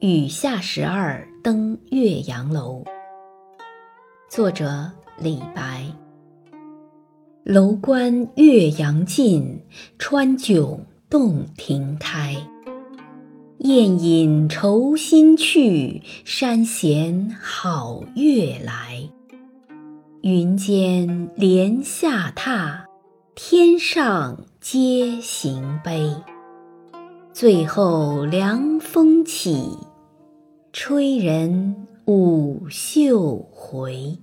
雨下十二登岳阳楼。作者李白。楼观岳阳尽，川迥洞庭开。雁引愁心去，山弦好月来。云间莲下榻，天上皆行悲。最后凉风起，吹人舞袖回。